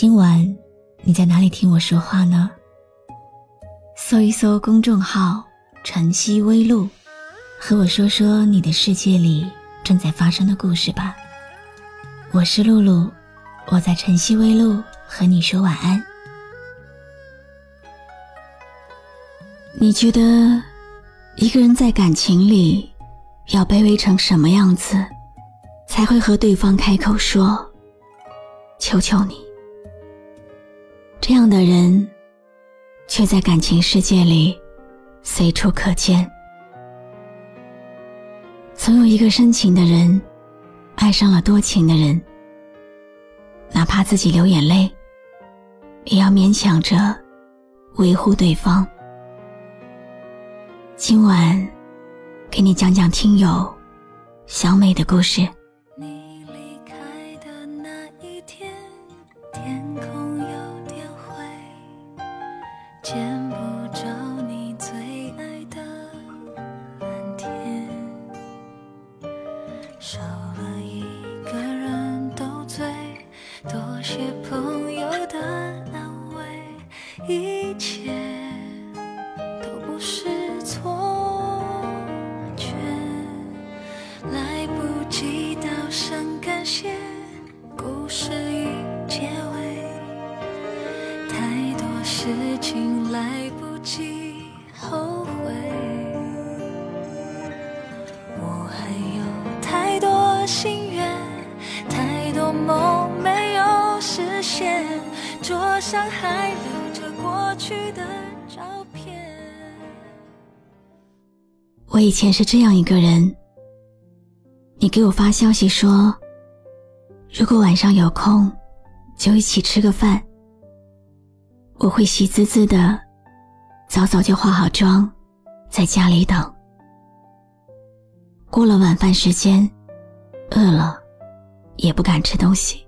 今晚你在哪里听我说话呢？搜一搜公众号“晨曦微露”，和我说说你的世界里正在发生的故事吧。我是露露，我在晨曦微露和你说晚安。你觉得一个人在感情里要卑微成什么样子，才会和对方开口说“求求你”？这样的人，却在感情世界里随处可见。总有一个深情的人。爱上了多情的人，哪怕自己流眼泪，也要勉强着维护对方。今晚，给你讲讲听友小美的故事。少了一个人斗嘴，多些朋友的安慰，一切都不是错觉。来不及道声感谢，故事已结尾，太多事情来不及后。上还留着过去的照片。我以前是这样一个人，你给我发消息说，如果晚上有空，就一起吃个饭。我会喜滋滋的，早早就化好妆，在家里等。过了晚饭时间，饿了，也不敢吃东西。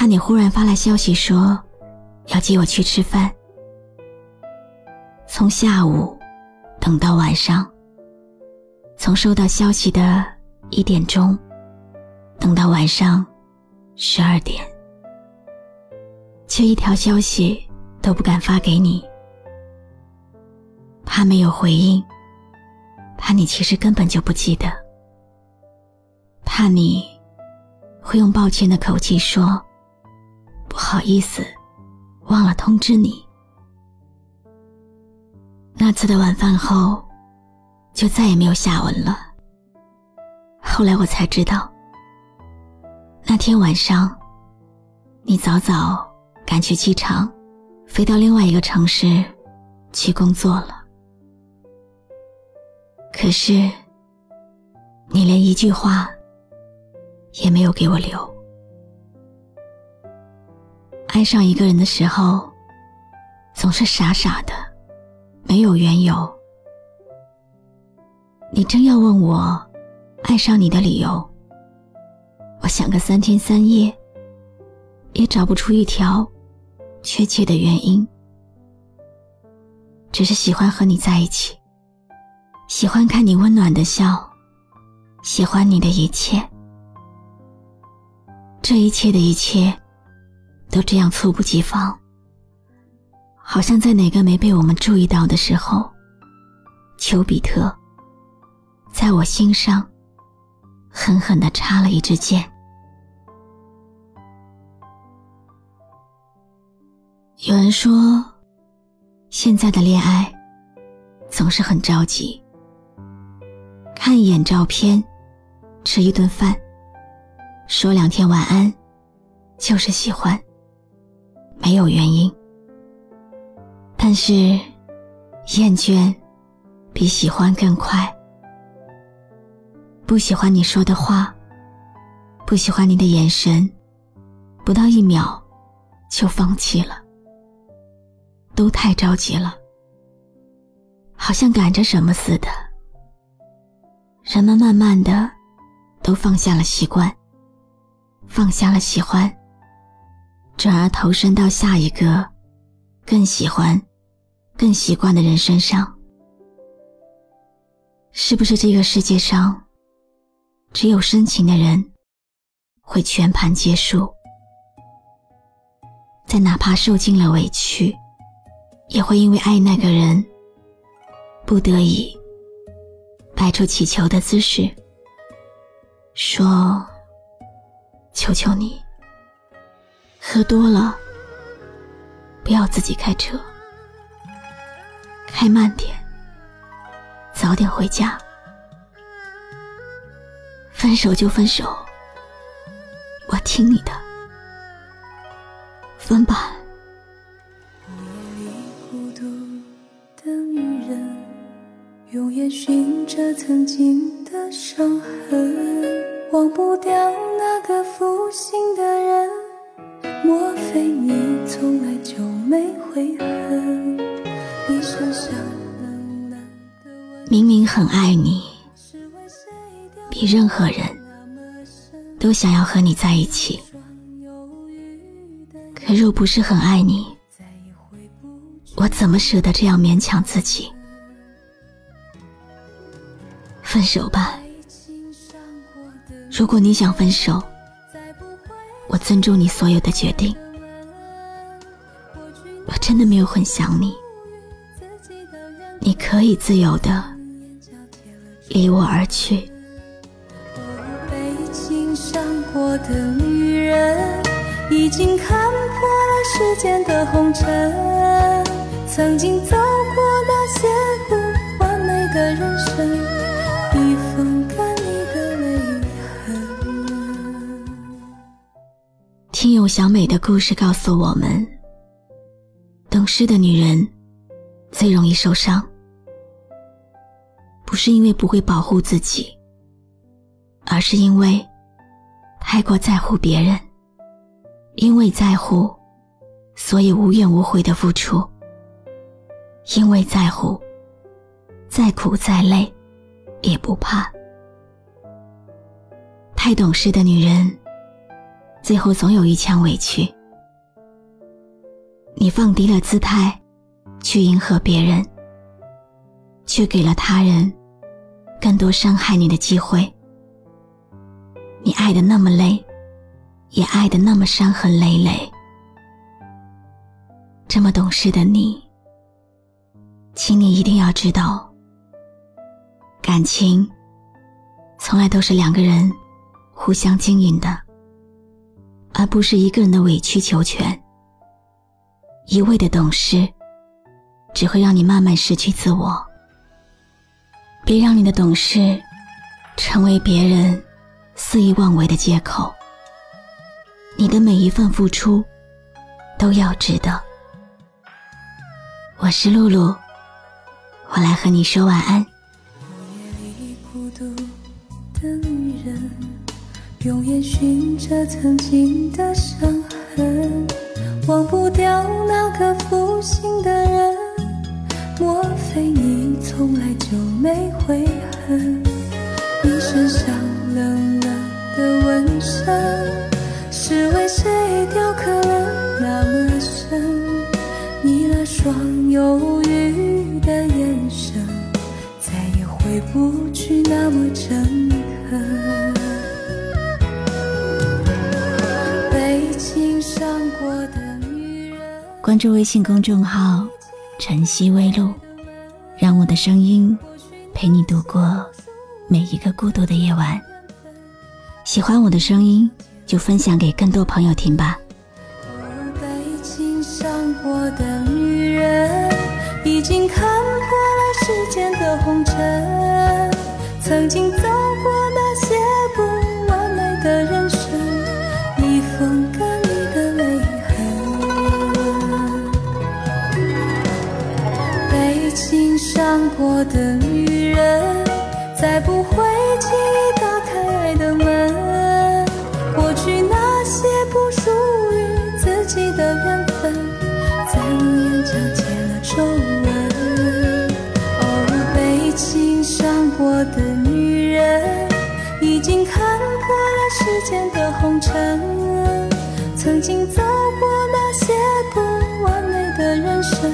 怕你忽然发来消息说要接我去吃饭，从下午等到晚上，从收到消息的一点钟等到晚上十二点，却一条消息都不敢发给你，怕没有回应，怕你其实根本就不记得，怕你会用抱歉的口气说。不好意思，忘了通知你。那次的晚饭后，就再也没有下文了。后来我才知道，那天晚上，你早早赶去机场，飞到另外一个城市去工作了。可是，你连一句话也没有给我留。爱上一个人的时候，总是傻傻的，没有缘由。你真要问我爱上你的理由，我想个三天三夜，也找不出一条确切的原因。只是喜欢和你在一起，喜欢看你温暖的笑，喜欢你的一切，这一切的一切。都这样猝不及防，好像在哪个没被我们注意到的时候，丘比特在我心上狠狠的插了一支箭。有人说，现在的恋爱总是很着急，看一眼照片，吃一顿饭，说两天晚安，就是喜欢。没有原因，但是厌倦比喜欢更快。不喜欢你说的话，不喜欢你的眼神，不到一秒就放弃了，都太着急了，好像赶着什么似的。人们慢慢的都放下了习惯，放下了喜欢，转而投身到下一个更喜欢、更习惯的人身上。是不是这个世界上只有深情的人会全盘皆输？在哪怕受尽了委屈，也会因为爱那个人，不得已摆出乞求的姿势，说：“求求你，喝多了不要自己开车，开慢点。”早点回家，分手就分手，我听你的，分吧。孤独的女人，用眼寻着曾经的伤痕，忘不掉那个负心明明很爱你，比任何人都想要和你在一起，可若不是很爱你，我怎么舍得这样勉强自己？分手吧。如果你想分手，我尊重你所有的决定。我真的没有很想你，你可以自由的。离我而去。被情伤过的女人，已经看破了世间的红尘。曾经走过那些不完美的人生，已风干你的泪痕。听友小美的故事告诉我们：懂事的女人最容易受伤。不是因为不会保护自己，而是因为太过在乎别人。因为在乎，所以无怨无悔的付出。因为在乎，再苦再累也不怕。太懂事的女人，最后总有一腔委屈。你放低了姿态，去迎合别人，却给了他人。多伤害你的机会，你爱的那么累，也爱的那么伤痕累累。这么懂事的你，请你一定要知道，感情从来都是两个人互相经营的，而不是一个人的委曲求全。一味的懂事，只会让你慢慢失去自我。别让你的懂事成为别人肆意妄为的借口。你的每一份付出都要值得。我是露露，我来和你说晚安。夜里孤独的女人，用眼寻着曾经的伤痕，忘不掉那个负心的人。莫非你从来就没悔恨？你身上冷冷的纹身，是为谁雕刻了那么深？你那双忧郁的眼神，再也回不去那么诚恳。被情伤过的女人，关注微信公众号。晨曦微露，让我的声音陪你度过每一个孤独的夜晚。喜欢我的声音，就分享给更多朋友听吧。被情伤过的女人，已经看破了世间的红尘。曾经走我的女人，再不会轻易打开爱的门。过去那些不属于自己的缘分，在你眼角结了皱纹。哦，被情伤过的女人，已经看破了世间的红尘。曾经走过那些不完美的人生。